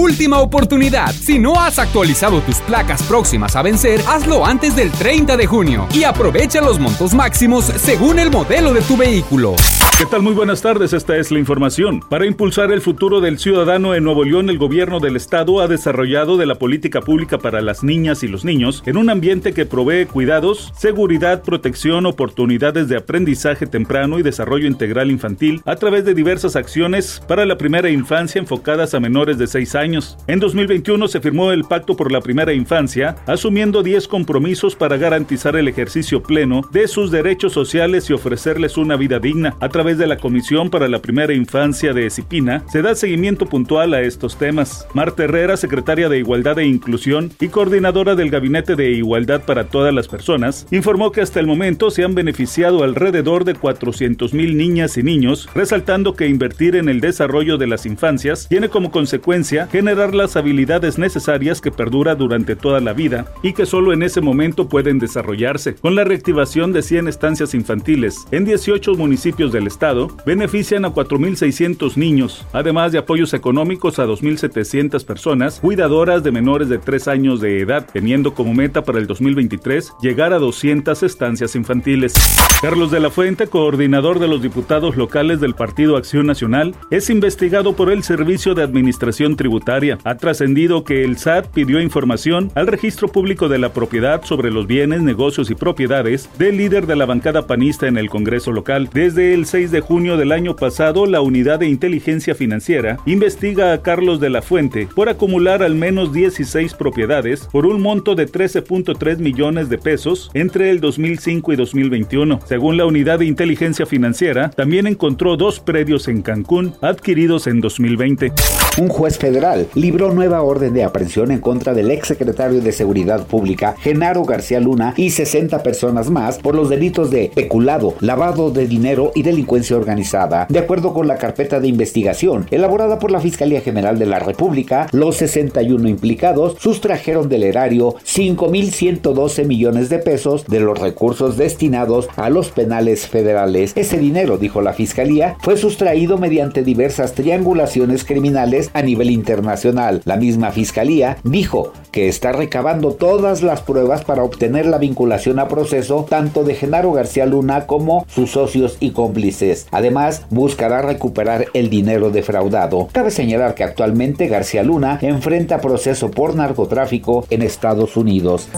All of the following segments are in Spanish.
Última oportunidad. Si no has actualizado tus placas próximas a vencer, hazlo antes del 30 de junio y aprovecha los montos máximos según el modelo de tu vehículo. ¿Qué tal? Muy buenas tardes, esta es la información. Para impulsar el futuro del ciudadano en Nuevo León, el gobierno del estado ha desarrollado de la política pública para las niñas y los niños en un ambiente que provee cuidados, seguridad, protección, oportunidades de aprendizaje temprano y desarrollo integral infantil a través de diversas acciones para la primera infancia enfocadas a menores de 6 años. En 2021 se firmó el Pacto por la Primera Infancia, asumiendo 10 compromisos para garantizar el ejercicio pleno de sus derechos sociales y ofrecerles una vida digna a través de la Comisión para la Primera Infancia de Esipina, se da seguimiento puntual a estos temas. Marta Herrera, secretaria de Igualdad e Inclusión y coordinadora del Gabinete de Igualdad para Todas las Personas, informó que hasta el momento se han beneficiado alrededor de 400 mil niñas y niños, resaltando que invertir en el desarrollo de las infancias tiene como consecuencia generar las habilidades necesarias que perdura durante toda la vida y que solo en ese momento pueden desarrollarse. Con la reactivación de 100 estancias infantiles en 18 municipios del estado, benefician a 4.600 niños, además de apoyos económicos a 2.700 personas cuidadoras de menores de 3 años de edad, teniendo como meta para el 2023 llegar a 200 estancias infantiles. Carlos de la Fuente, coordinador de los diputados locales del Partido Acción Nacional, es investigado por el Servicio de Administración Tributaria. Ha trascendido que el SAT pidió información al registro público de la propiedad sobre los bienes, negocios y propiedades del líder de la bancada panista en el Congreso local. Desde el 6 de junio del año pasado, la Unidad de Inteligencia Financiera investiga a Carlos de la Fuente por acumular al menos 16 propiedades por un monto de 13.3 millones de pesos entre el 2005 y 2021. Según la Unidad de Inteligencia Financiera, también encontró dos predios en Cancún adquiridos en 2020. Un juez federal libró nueva orden de aprehensión en contra del exsecretario de Seguridad Pública, Genaro García Luna, y 60 personas más por los delitos de peculado, lavado de dinero y delincuencia organizada. De acuerdo con la carpeta de investigación elaborada por la Fiscalía General de la República, los 61 implicados sustrajeron del erario 5.112 millones de pesos de los recursos destinados a los penales federales. Ese dinero, dijo la Fiscalía, fue sustraído mediante diversas triangulaciones criminales a nivel internacional. La misma Fiscalía dijo que está recabando todas las pruebas para obtener la vinculación a proceso tanto de Genaro García Luna como sus socios y cómplices. Además, buscará recuperar el dinero defraudado. Cabe señalar que actualmente García Luna enfrenta proceso por narcotráfico en Estados Unidos.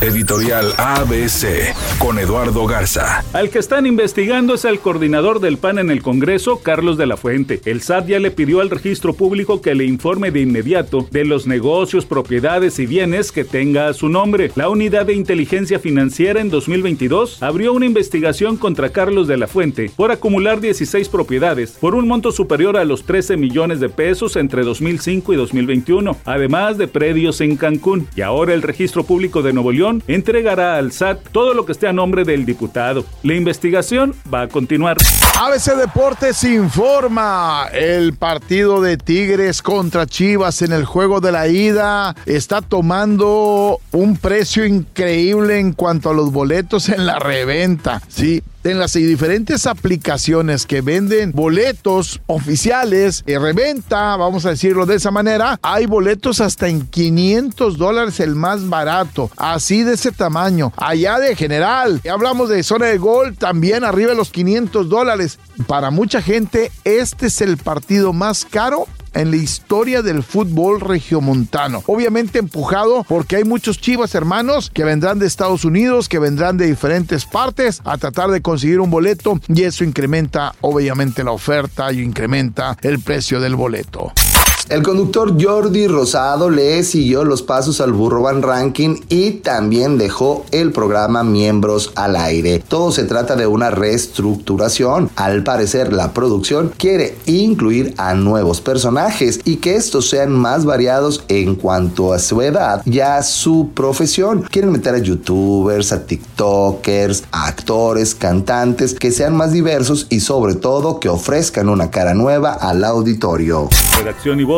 Editorial ABC con Eduardo Garza. Al que están investigando es el coordinador del PAN en el Congreso, Carlos de la Fuente. El SAT ya le pidió al registro público que le informe de inmediato de los negocios, propiedades y bienes que tenga a su nombre. La Unidad de Inteligencia Financiera en 2022 abrió una investigación contra Carlos de la Fuente por acumular 16 propiedades por un monto superior a los 13 millones de pesos entre 2005 y 2021, además de predios en Cancún. Y ahora el Registro Público de Nuevo León entregará al SAT todo lo que esté a nombre del diputado. La investigación va a continuar. ABC Deportes informa. El partido de Tigres contra Chivas en el juego de la ida está tomando un precio increíble en cuanto a los boletos en la reventa. Sí, en las diferentes aplicaciones que venden boletos oficiales de reventa, vamos a decirlo de esa manera, hay boletos hasta en 500 dólares el más barato, así de ese tamaño. Allá de general, hablamos de zona de gol, también arriba de los 500 dólares. Para mucha gente, este es el partido más caro en la historia del fútbol regiomontano. Obviamente empujado porque hay muchos chivas hermanos que vendrán de Estados Unidos, que vendrán de diferentes partes a tratar de conseguir un boleto y eso incrementa obviamente la oferta y incrementa el precio del boleto. El conductor Jordi Rosado le siguió los pasos al Burro Van Ranking y también dejó el programa Miembros al aire. Todo se trata de una reestructuración. Al parecer, la producción quiere incluir a nuevos personajes y que estos sean más variados en cuanto a su edad y a su profesión. Quieren meter a youtubers, a tiktokers, a actores, cantantes que sean más diversos y sobre todo que ofrezcan una cara nueva al auditorio. Redacción y voz